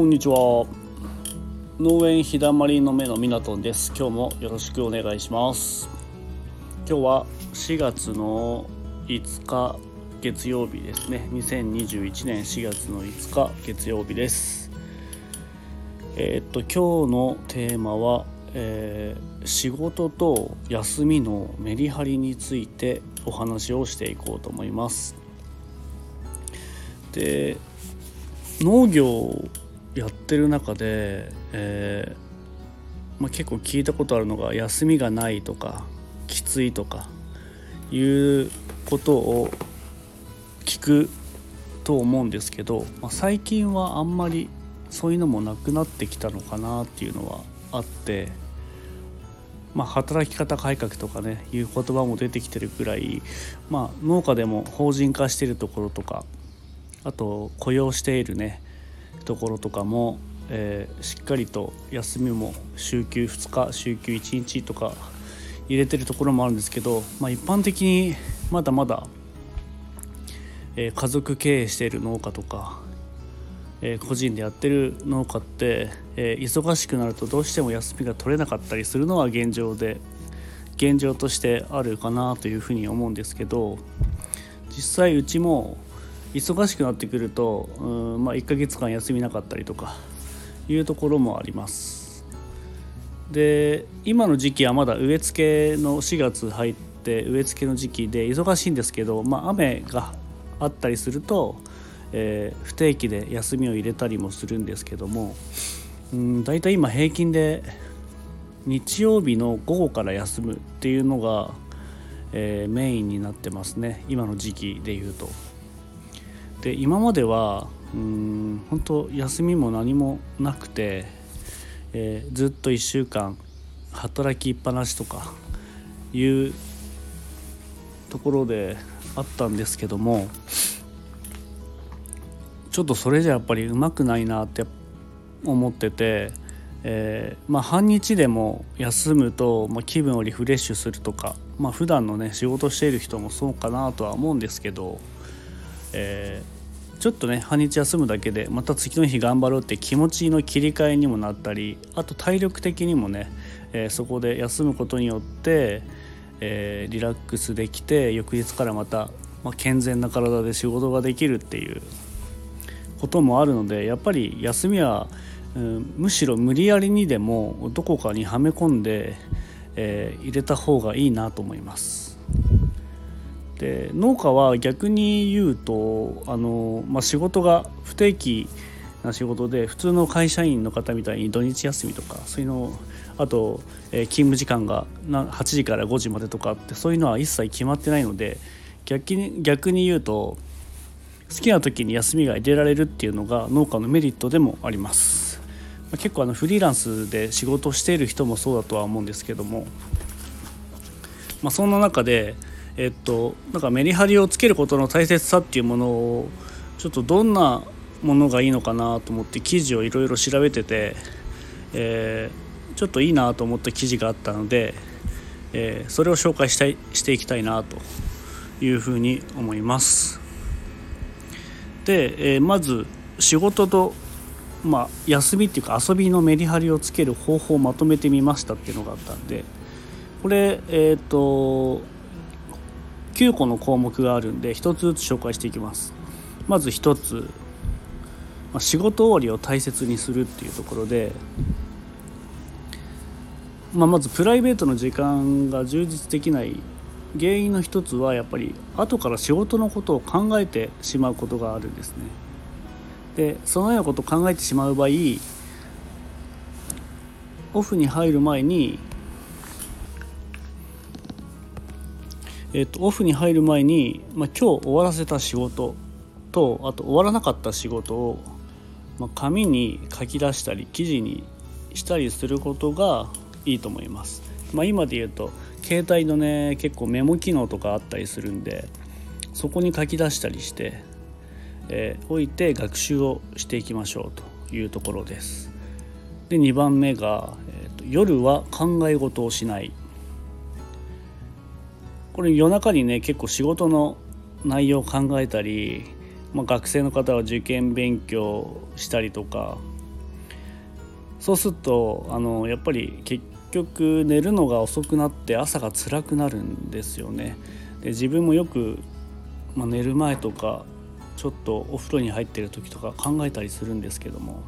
こんにちは。農園日だまりの目のみなとんです。今日もよろしくお願いします。今日は4月の5日月曜日ですね。2021年4月の5日月曜日です。えー、っと今日のテーマは、えー、仕事と休みのメリハリについてお話をしていこうと思います。で農業やってる中で、えー、まあ、結構聞いたことあるのが休みがないとかきついとかいうことを聞くと思うんですけど、まあ、最近はあんまりそういうのもなくなってきたのかなっていうのはあって、まあ、働き方改革とかねいう言葉も出てきてるくらい、まあ、農家でも法人化してるところとかあと雇用しているねところとかも、えー、しっかりと休みも週休2日週休1日とか入れてるところもあるんですけど、まあ、一般的にまだまだ、えー、家族経営している農家とか、えー、個人でやってる農家って、え忙しくなるとどうしても休みが取れなかったりするのは現状で現状としてあるかなというふうに思うんですけど実際うちも忙しくなってくるとうん、まあ、1ヶ月間休みなかったりとかいうところもありますで今の時期はまだ植え付けの4月入って植え付けの時期で忙しいんですけど、まあ、雨があったりすると、えー、不定期で休みを入れたりもするんですけどもうん大体今平均で日曜日の午後から休むっていうのが、えー、メインになってますね今の時期でいうと。で今まではうん本当休みも何もなくて、えー、ずっと1週間働きっぱなしとかいうところであったんですけどもちょっとそれじゃやっぱりうまくないなって思ってて、えー、まあ、半日でも休むと、まあ、気分をリフレッシュするとか、まあ普段のね仕事している人もそうかなとは思うんですけどえー、ちょっとね半日休むだけでまた次の日頑張ろうって気持ちの切り替えにもなったりあと体力的にもね、えー、そこで休むことによって、えー、リラックスできて翌日からまた、まあ、健全な体で仕事ができるっていうこともあるのでやっぱり休みは、うん、むしろ無理やりにでもどこかにはめ込んで、え入れた方がいいなと思います。で農家は逆に言うとあの、まあ、仕事が不定期な仕事で普通の会社員の方みたいに土日休みとかそういうのあと、えー、勤務時間が8時から5時までとかってそういうのは一切決まってないので逆に逆に言うと好きな時に休みが入れられるっていうのが農家のメリットでもあります、まあ、結構あのフリーランスで仕事をしている人もそうだとは思うんですけども、まあ、そんな中でえっとなんかメリハリをつけることの大切さっていうものをちょっとどんなものがいいのかなと思って記事をいろいろ調べてて、えー、ちょっといいなと思った記事があったので、えー、それを紹介したいしていきたいなというふうに思います。で、えー、まず仕事と、まあ、休みっていうか遊びのメリハリをつける方法をまとめてみましたっていうのがあったんでこれえっ、と9個の項目があるんで1つずつ紹介していきます。まず1つ、まあ、仕事終わりを大切にするっていうところで、まあ、まずプライベートの時間が充実できない原因の一つはやっぱり後から仕事のことを考えてしまうことがあるんですね。でそのようなことを考えてしまう場合オフに入る前にえーと、オフに入る前に、まあ、今日終わらせた仕事とあと終わらなかった仕事を、まあ、紙に書き出したり記事にしたりすることがいいと思います。まあ、今で言うと携帯のね結構メモ機能とかあったりするんでそこに書き出したりして、えー、置いて学習をしていきましょうというところです。で2番目が、えーと夜は考え事をしないこれ夜中にね結構仕事の内容を考えたり、まあ、学生の方は受験勉強したりとかそうするとあのやっぱり結局寝るのが遅くなって朝が辛くなるんですよね。で自分もよく、まあ、寝る前とかちょっとお風呂に入ってる時とか考えたりするんですけども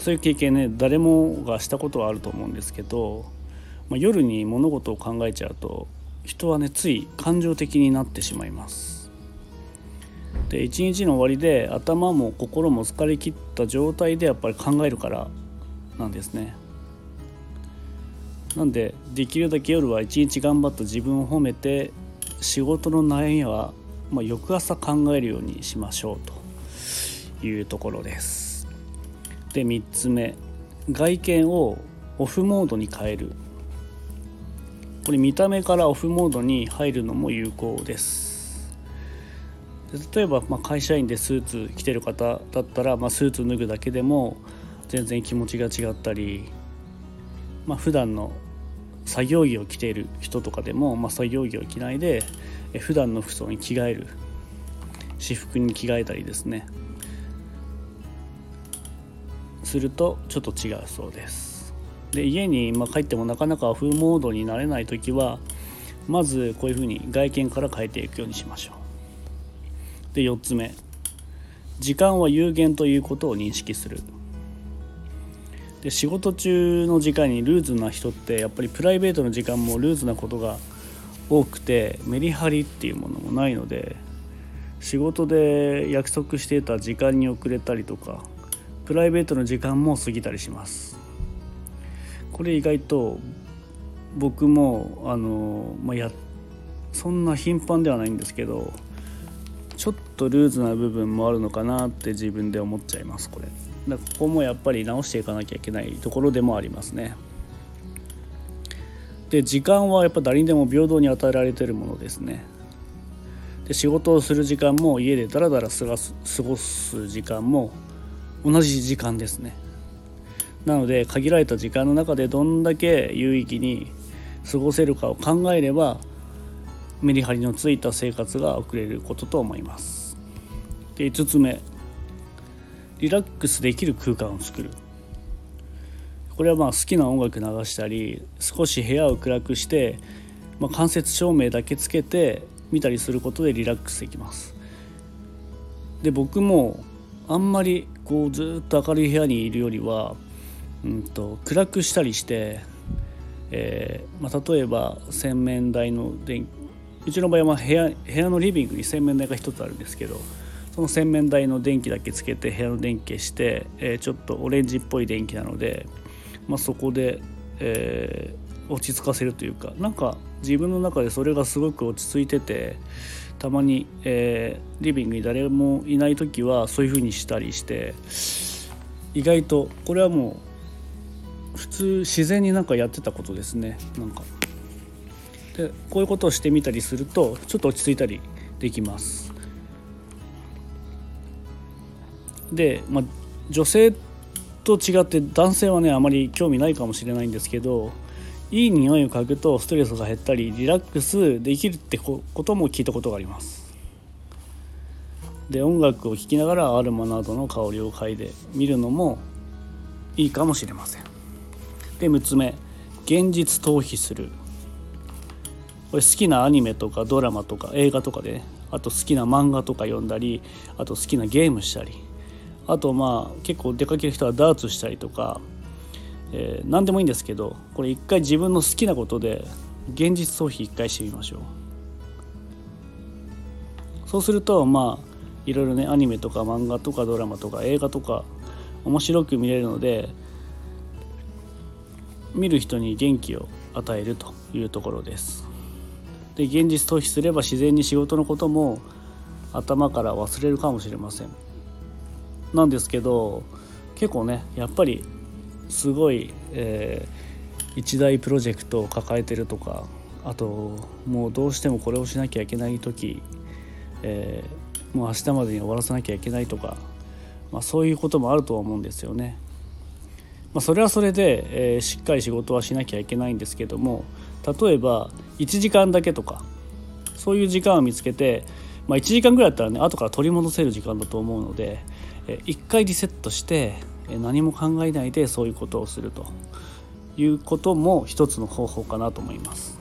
そういう経験ね誰もがしたことはあると思うんですけど、まあ、夜に物事を考えちゃうと人はねつい感情的になってしまいます。で一日の終わりで頭も心も疲れ切った状態でやっぱり考えるからなんですね。なんでできるだけ夜は一日頑張った自分を褒めて仕事の悩みは、まあ、翌朝考えるようにしましょうというところです。で3つ目外見をオフモードに変えるこれ見た目からオフモードに入るのも有効です。例えば、まあ、会社員でスーツ着てる方だったら、まあ、スーツ脱ぐだけでも全然気持ちが違ったりまあ、普段の作業着を着ている人とかでも、まあ、作業着を着ないで普段の服装に着替える。私服に着替えたりですね。するとちょっと違うそうです。で家にま帰ってもなかなかフルモードになれない時はまずこういうふうに外見から変えていくようにしましょう。で4つ目。時間は有限ということを認識する。で仕事中の時間にルーズな人ってやっぱりプライベートの時間もルーズなことが多くてメリハリっていうものもないので仕事で約束していた時間に遅れたりとかプライベートの時間も過ぎたりします。これ意外と僕もあの、まあ、やそんな頻繁ではないんですけどちょっとルーズな部分もあるのかなって自分で思っちゃいますこれ。だここもやっぱり直していかなきゃいけないところでもありますね。で時間はやっぱ誰にでも平等に与えられてるものですね。で仕事をする時間も家でダラダラ過ごす過ごす時間も同じ時間ですね。なので限られた時間の中でどんだけ有意義に過ごせるかを考えればメリハリのついた生活が送れることと思います。で5つ目。リラックスできる空間を作る。これはまあ好きな音楽流したり少し部屋を暗くして、まあ、間接照明だけつけて見たりすることでリラックスできます。で僕もあんまりこうずっと明るい部屋にいるよりは、うんと、暗くしたりして、えーまあ、例えば洗面台の電うちの場合は部屋部屋のリビングに洗面台が1つあるんですけどその洗面台の電気だけつけて部屋の電気消して、えー、ちょっとオレンジっぽい電気なので、まあ、そこで、えー、落ち着かせるというかなんか自分の中でそれがすごく落ち着いててたまに、えー、リビングに誰もいない時はそういう風にしたりして意外とこれはもう普通自然になんかやってたことですね。なんか。でこういうことをしてみたりするとちょっと落ち着いたりできます。で、まあ、女性と違って男性はねあまり興味ないかもしれないんですけどいい匂いを嗅ぐとストレスが減ったりリラックスできるってことも聞いたことがあります。で音楽を聴きながらアルマなどの香りを嗅いでみるのもいいかもしれません。で6つ目現実逃避する。これ好きなアニメとかドラマとか映画とかで、ね、あと好きな漫画とか読んだりあと好きなゲームしたり。あとまあ結構出かける人はダーツしたりとか、えー、何でもいいんですけどこれ一回自分の好きなことで現実逃避一回してみましょう。そうするとまあいろいろねアニメとか漫画とかドラマとか映画とか面白く見れるので見る人に元気を与えるというところですで現実逃避すれば自然に仕事のことも頭から忘れるかもしれませんなんですけど結構ねやっぱりすごい、えー、一大プロジェクトを抱えてるとかあともうどうしてもこれをしなきゃいけない時、えー、もう明日までに終わらせなきゃいけないとか、まあ、そういうこともあるとは思うんですよね。まあ、それはそれで、えー、しっかり仕事はしなきゃいけないんですけども例えば1時間だけとかそういう時間を見つけて、まあ、1時間ぐらいだったらね後から取り戻せる時間だと思うので一回リセットしてえ何も考えないでそういうことをすると。いうことも一つの方法かなと思います。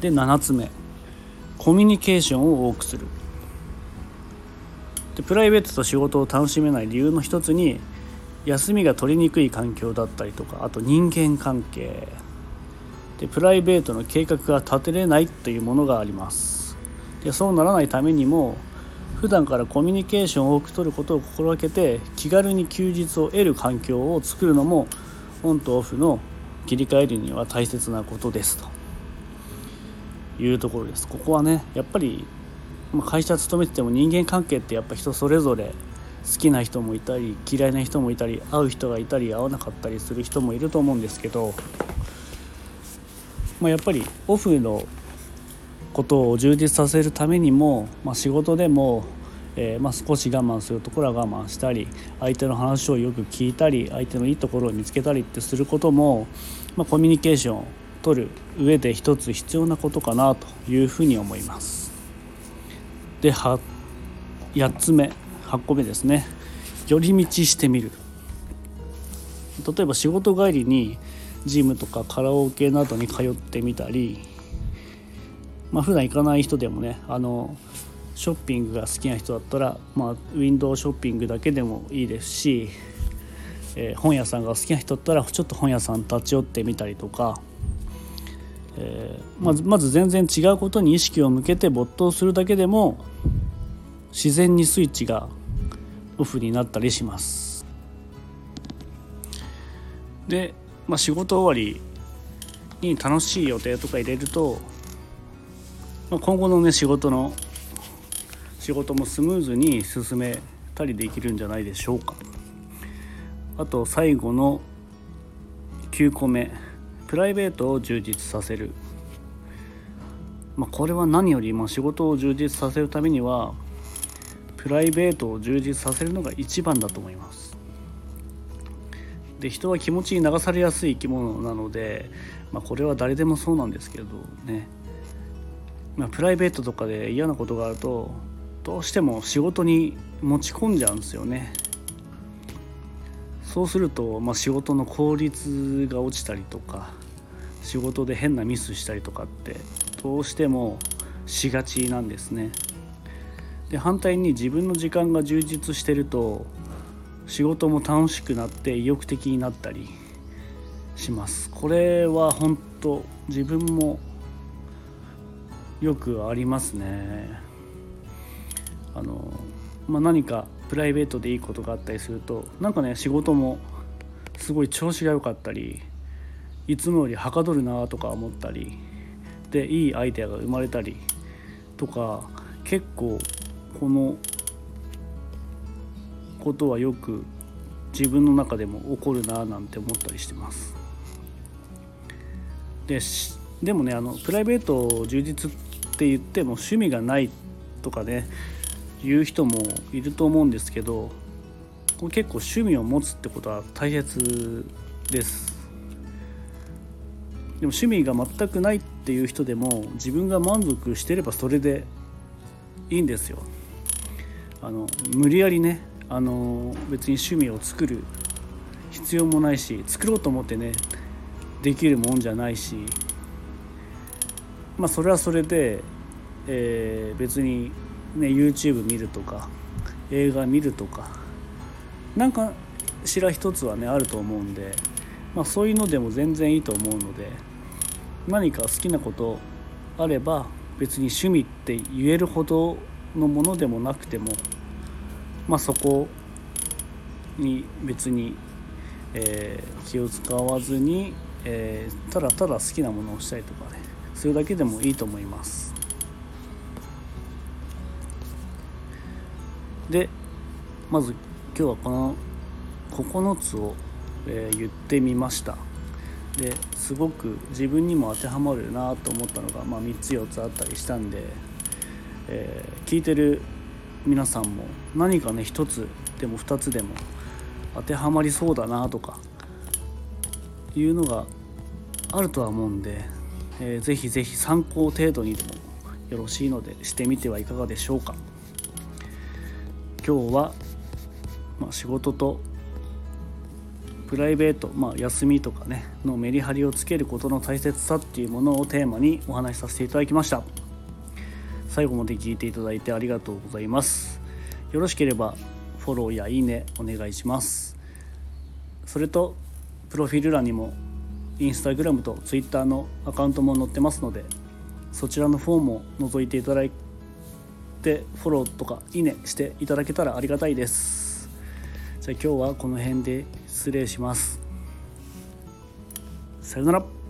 で7つ目。コミュニケーションを多くする。でプライベートと仕事を楽しめない理由の一つに休みが取りにくい環境だったりとかあと人間関係。でプライベートの計画が立てれないというものがあります。でそうならないためにも普段からコミュニケーションを多く取ることを心がけて気軽に休日を得る環境を作るのもオンとオフの切り替えるには大切なことですと。いうところです。ここはねやっぱり会社勤めてても人間関係ってやっぱ人それぞれ好きな人もいたり嫌いな人もいたり会う人がいたり会わなかったりする人もいると思うんですけど、まあ、やっぱりオフのことを充実させるためにも、まあ、仕事でも、えー、まあ、少し我慢するところは我慢したり相手の話をよく聞いたり相手のいいところを見つけたりってすることも、まコミュニケーションを取る上で一つ必要なことかなというふうに思います。で8つ目8個目ですね。寄り道してみる。例えば仕事帰りにジムとかカラオケなどに通ってみたりまあ普段行かない人でもねあのショッピングが好きな人だったら、まあ、ウィンドウショッピングだけでもいいですし、えー、本屋さんが好きな人だったらちょっと本屋さん立ち寄ってみたりとか、えー、まずまず全然違うことに意識を向けて没頭するだけでも自然にスイッチがオフになったりします。で、まあ、仕事終わりに楽しい予定とか入れると、まあ、今後のね仕事の仕事もスムーズに進めたりできるんじゃないでしょうか。あと最後の9個目プライベートを充実させる。まあ、これは何よりも仕事を充実させるためにはプライベートを充実させるのが一番だと思います。で人は気持ちに流されやすい生き物なので、まあ、これは誰でもそうなんですけどね、まあ、プライベートとかで嫌なことがあるとどうしても仕事に持ち込んじゃうんですよね。そうすると、まあ、仕事の効率が落ちたりとか仕事で変なミスしたりとかってどうしてもしがちなんですね。で反対に自分の時間が充実してると仕事も楽しくなって意欲的になったりします。これは本当自分もよくありますね。あの、まあ、何かプライベートでいいことがあったりするとなんかね仕事もすごい調子が良かったりいつもよりはかどるなとか思ったりでいいアイデアが生まれたりとか結構このことはよく自分の中でも起こるななんて思ったりしてます。ででもねあのプライベート充実って言っても趣味がないとかね言う人もいると思うんですけどこれ結構趣味を持つってことは大切です。でも趣味が全くないっていう人でも自分が満足してればそれでいいんですよ。あの無理やりねあの別に趣味を作る必要もないし作ろうと思ってねできるもんじゃないしまあそれはそれで、えー、別にね YouTube 見るとか映画見るとかなんかしら一つはねあると思うんで、まあ、そういうのでも全然いいと思うので何か好きなことあれば別に趣味って言えるほどのものでもなくてもまあそこに別に、えー、気を使わずに、えー、ただただ好きなものをしたりとかねそれだけでもいいと思います。でまず今日はこの9つを、えー、言ってみました。ですごく自分にも当てはまるなと思ったのが、まあ、3つ4つあったりしたんでえー、聞いてる皆さんも何かね一つでも2つでも当てはまりそうだなとかいうのがあるとは思うんで、えー、ぜひぜひ参考程度にでもよろしいのでしてみてはいかがでしょうか。今日はまあ、仕事とプライベート、まあ、休みとかねのメリハリをつけることの大切さっていうものをテーマにお話しさせていただきました。最後まで聞いていただいてありがとうございます。よろしければフォローやいいねお願いします。それとプロフィール欄にもインスタグラムとツイッターのアカウントも載ってますのでそちらのフォームを覗いていただいてフォローとかいいねしていただけたらありがたいです。じゃあ今日はこの辺で失礼します。さよなら。